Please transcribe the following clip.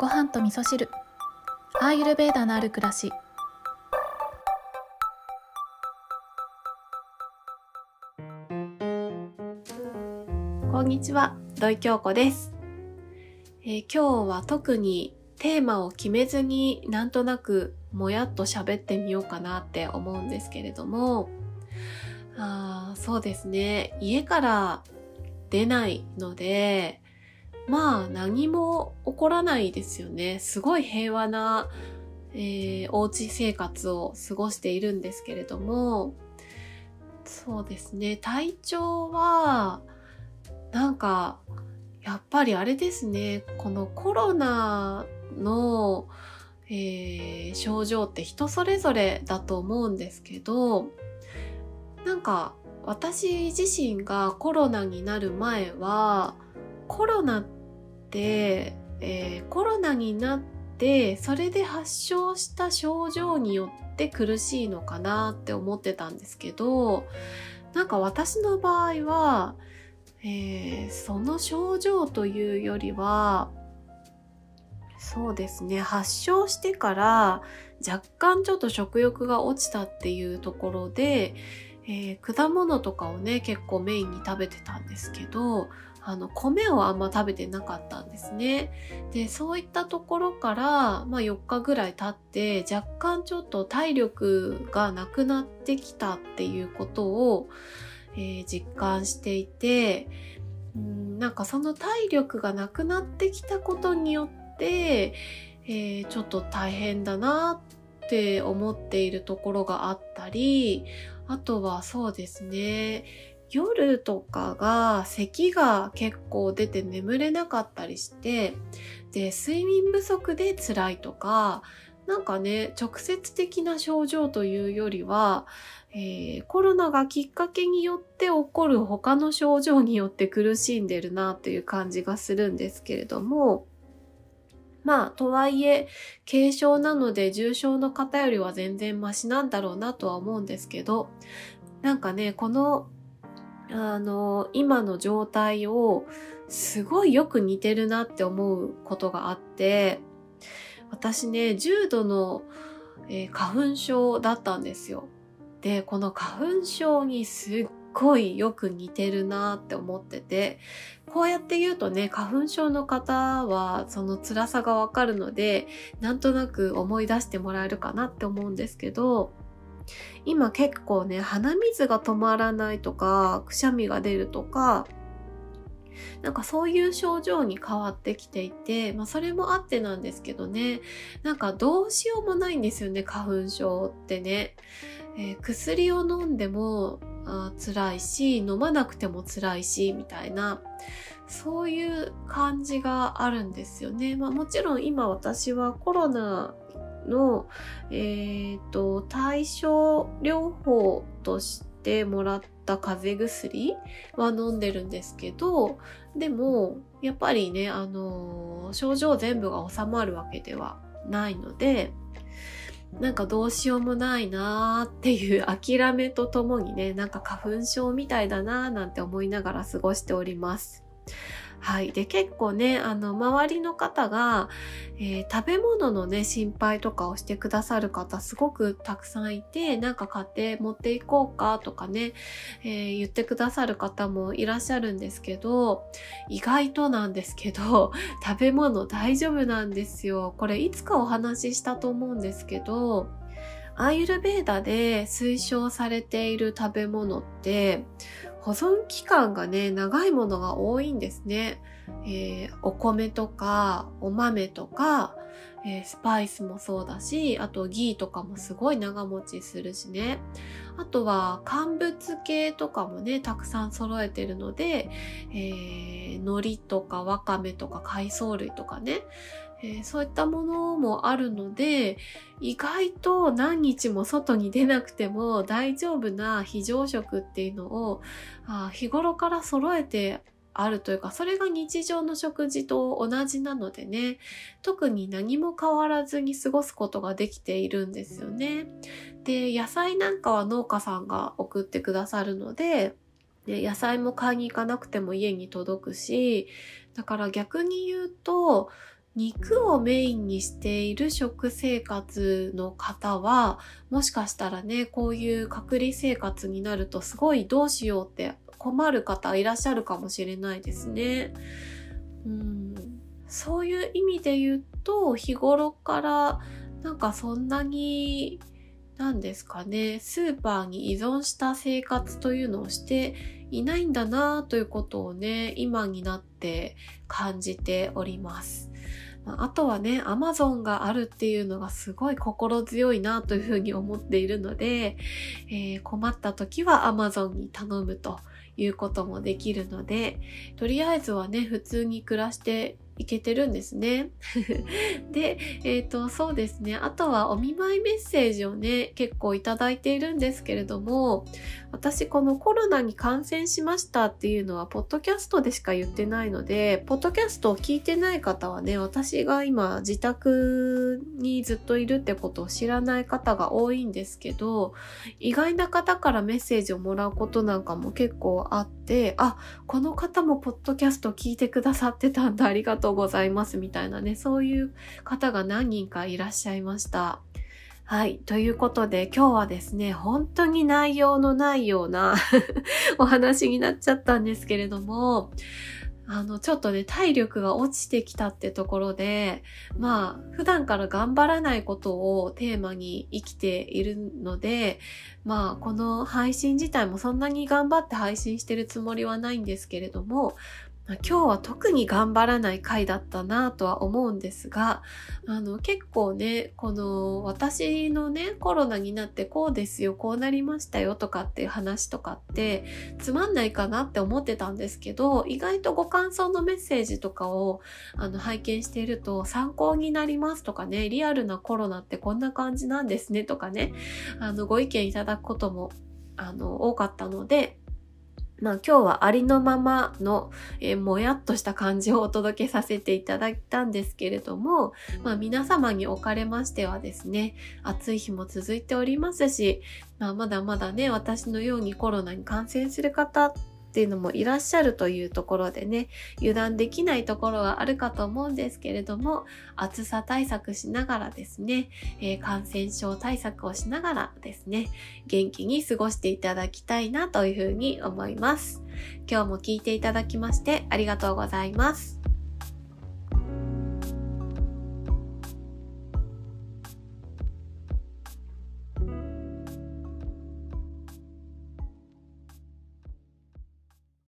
ご飯と味噌汁。アーユルベーダのある暮らし。こんにちは土井京子です、えー今日は特にテーマを決めずになんとなくもやっと喋ってみようかなって思うんですけれども。あそうですね。家から出ないのでまあ何も起こらないですよね。すごい平和な、えーおうち生活を過ごしているんですけれども。そうですね。体調はなんかやっぱりあれですね。このコロナの、えー症状って人それぞれだと思うんですけどなんか私自身がコロナになる前はコロナって、えーコロナになってそれで発症した症状によって苦しいのかなって思ってたんですけどなんか私の場合は、えーその症状というよりはそうですね発症してから若干ちょっと食欲が落ちたっていうところで、えー果物とかをね結構メインに食べてたんですけどあの米をあんま食べてなかったんですね。でそういったところから、まあ、4日ぐらい経って若干ちょっと体力がなくなってきたっていうことを、えー実感していてんなんかその体力がなくなってきたことによって、えーちょっと大変だなって思っているところがあったりあとはそうですね夜とかが咳が結構出て眠れなかったりしてで睡眠不足で辛いとかなんかね直接的な症状というよりは、えーコロナがきっかけによって起こる他の症状によって苦しんでるなという感じがするんですけれどもまあとはいえ軽症なので重症の方よりは全然マシなんだろうなとは思うんですけどなんかねこのあの今の状態をすごいよく似てるなって思うことがあって私ね重度の、えー花粉症だったんですよ。でこの花粉症にすっごいよく似てるなって思っててこうやって言うとね花粉症の方はその辛さがわかるのでなんとなく思い出してもらえるかなって思うんですけど今結構ね鼻水が止まらないとかくしゃみが出るとかなんかそういう症状に変わってきていて、まあそれもあってなんですけどね、なんかどうしようもないんですよね、花粉症ってね。えー薬を飲んでもあ辛いし、飲まなくても辛いし、みたいな、そういう感じがあるんですよね。まあもちろん今私はコロナの、えっ、と、対症療法としてもらった風邪薬は飲んでるんですけど、でも、やっぱりね、あのー症状全部が収まるわけではないので、なんかどうしようもないなーっていう諦めとともにね、なんか花粉症みたいだなーなんて思いながら過ごしております。はい。で、結構ね、あの、周りの方が、えー食べ物のね、心配とかをしてくださる方すごくたくさんいて、なんか買って持っていこうかとかね、えー言ってくださる方もいらっしゃるんですけど、意外となんですけど、食べ物大丈夫なんですよ。これいつかお話ししたと思うんですけど、アーユルベーダで推奨されている食べ物って、保存期間がね、長いものが多いんですね。えーお米とか、お豆とか、えースパイスもそうだし、あとギーとかもすごい長持ちするしね。あとは乾物系とかもね、たくさん揃えてるので、えー海苔とかわかめとか海藻類とかね、えーそういったものもあるので、意外と何日も外に出なくても大丈夫な非常食っていうのをあ日頃から揃えてあるというか、それが日常の食事と同じなのでね、特に何も変わらずに過ごすことができているんですよね。で、野菜なんかは農家さんが送ってくださるので、で野菜も買いに行かなくても家に届くし、だから逆に言うと、肉をメインにしている食生活の方は、もしかしたらね、こういう隔離生活になるとすごいどうしようって困る方いらっしゃるかもしれないですね。うんそういう意味で言うと、日頃からなんかそんなに何ですかね、スーパーに依存した生活というのをしていないんだなということをね、今になって感じております。あとはね、アマゾンがあるっていうのがすごい心強いなというふうに思っているので、えー、困った時はアマゾンに頼むということもできるので、とりあえずはね、普通に暮らしていけてるんですね。で、えっ、ー、と、そうですね。あとはお見舞いメッセージをね、結構いただいているんですけれども、私このコロナに感染しましたっていうのは、ポッドキャストでしか言ってないので、ポッドキャストを聞いてない方はね、私が今自宅にずっといるってことを知らない方が多いんですけど、意外な方からメッセージをもらうことなんかも結構あって、あ、この方もポッドキャスト聞いてくださってたんだ、ありがとうとうございますみたいなね、そういう方が何人かいらっしゃいました。はい。ということで、今日はですね、本当に内容のないような お話になっちゃったんですけれども、あの、ちょっとね、体力が落ちてきたってところで、まあ、普段から頑張らないことをテーマに生きているので、まあ、この配信自体もそんなに頑張って配信してるつもりはないんですけれども、今日は特に頑張らない回だったなとは思うんですが、あの結構ね、この私のね、コロナになってこうですよ、こうなりましたよとかっていう話とかってつまんないかなって思ってたんですけど、意外とご感想のメッセージとかをあの拝見していると参考になりますとかね、リアルなコロナってこんな感じなんですねとかね、あのご意見いただくこともあの多かったので、まあ今日はありのままの、えー、もやっとした感じをお届けさせていただいたんですけれども、まあ皆様におかれましてはですね、暑い日も続いておりますし、まあまだまだね、私のようにコロナに感染する方っていうのもいらっしゃるというところでね、油断できないところはあるかと思うんですけれども、暑さ対策しながらですね、えー、感染症対策をしながらですね、元気に過ごしていただきたいなというふうに思います。今日も聞いていただきましてありがとうございます。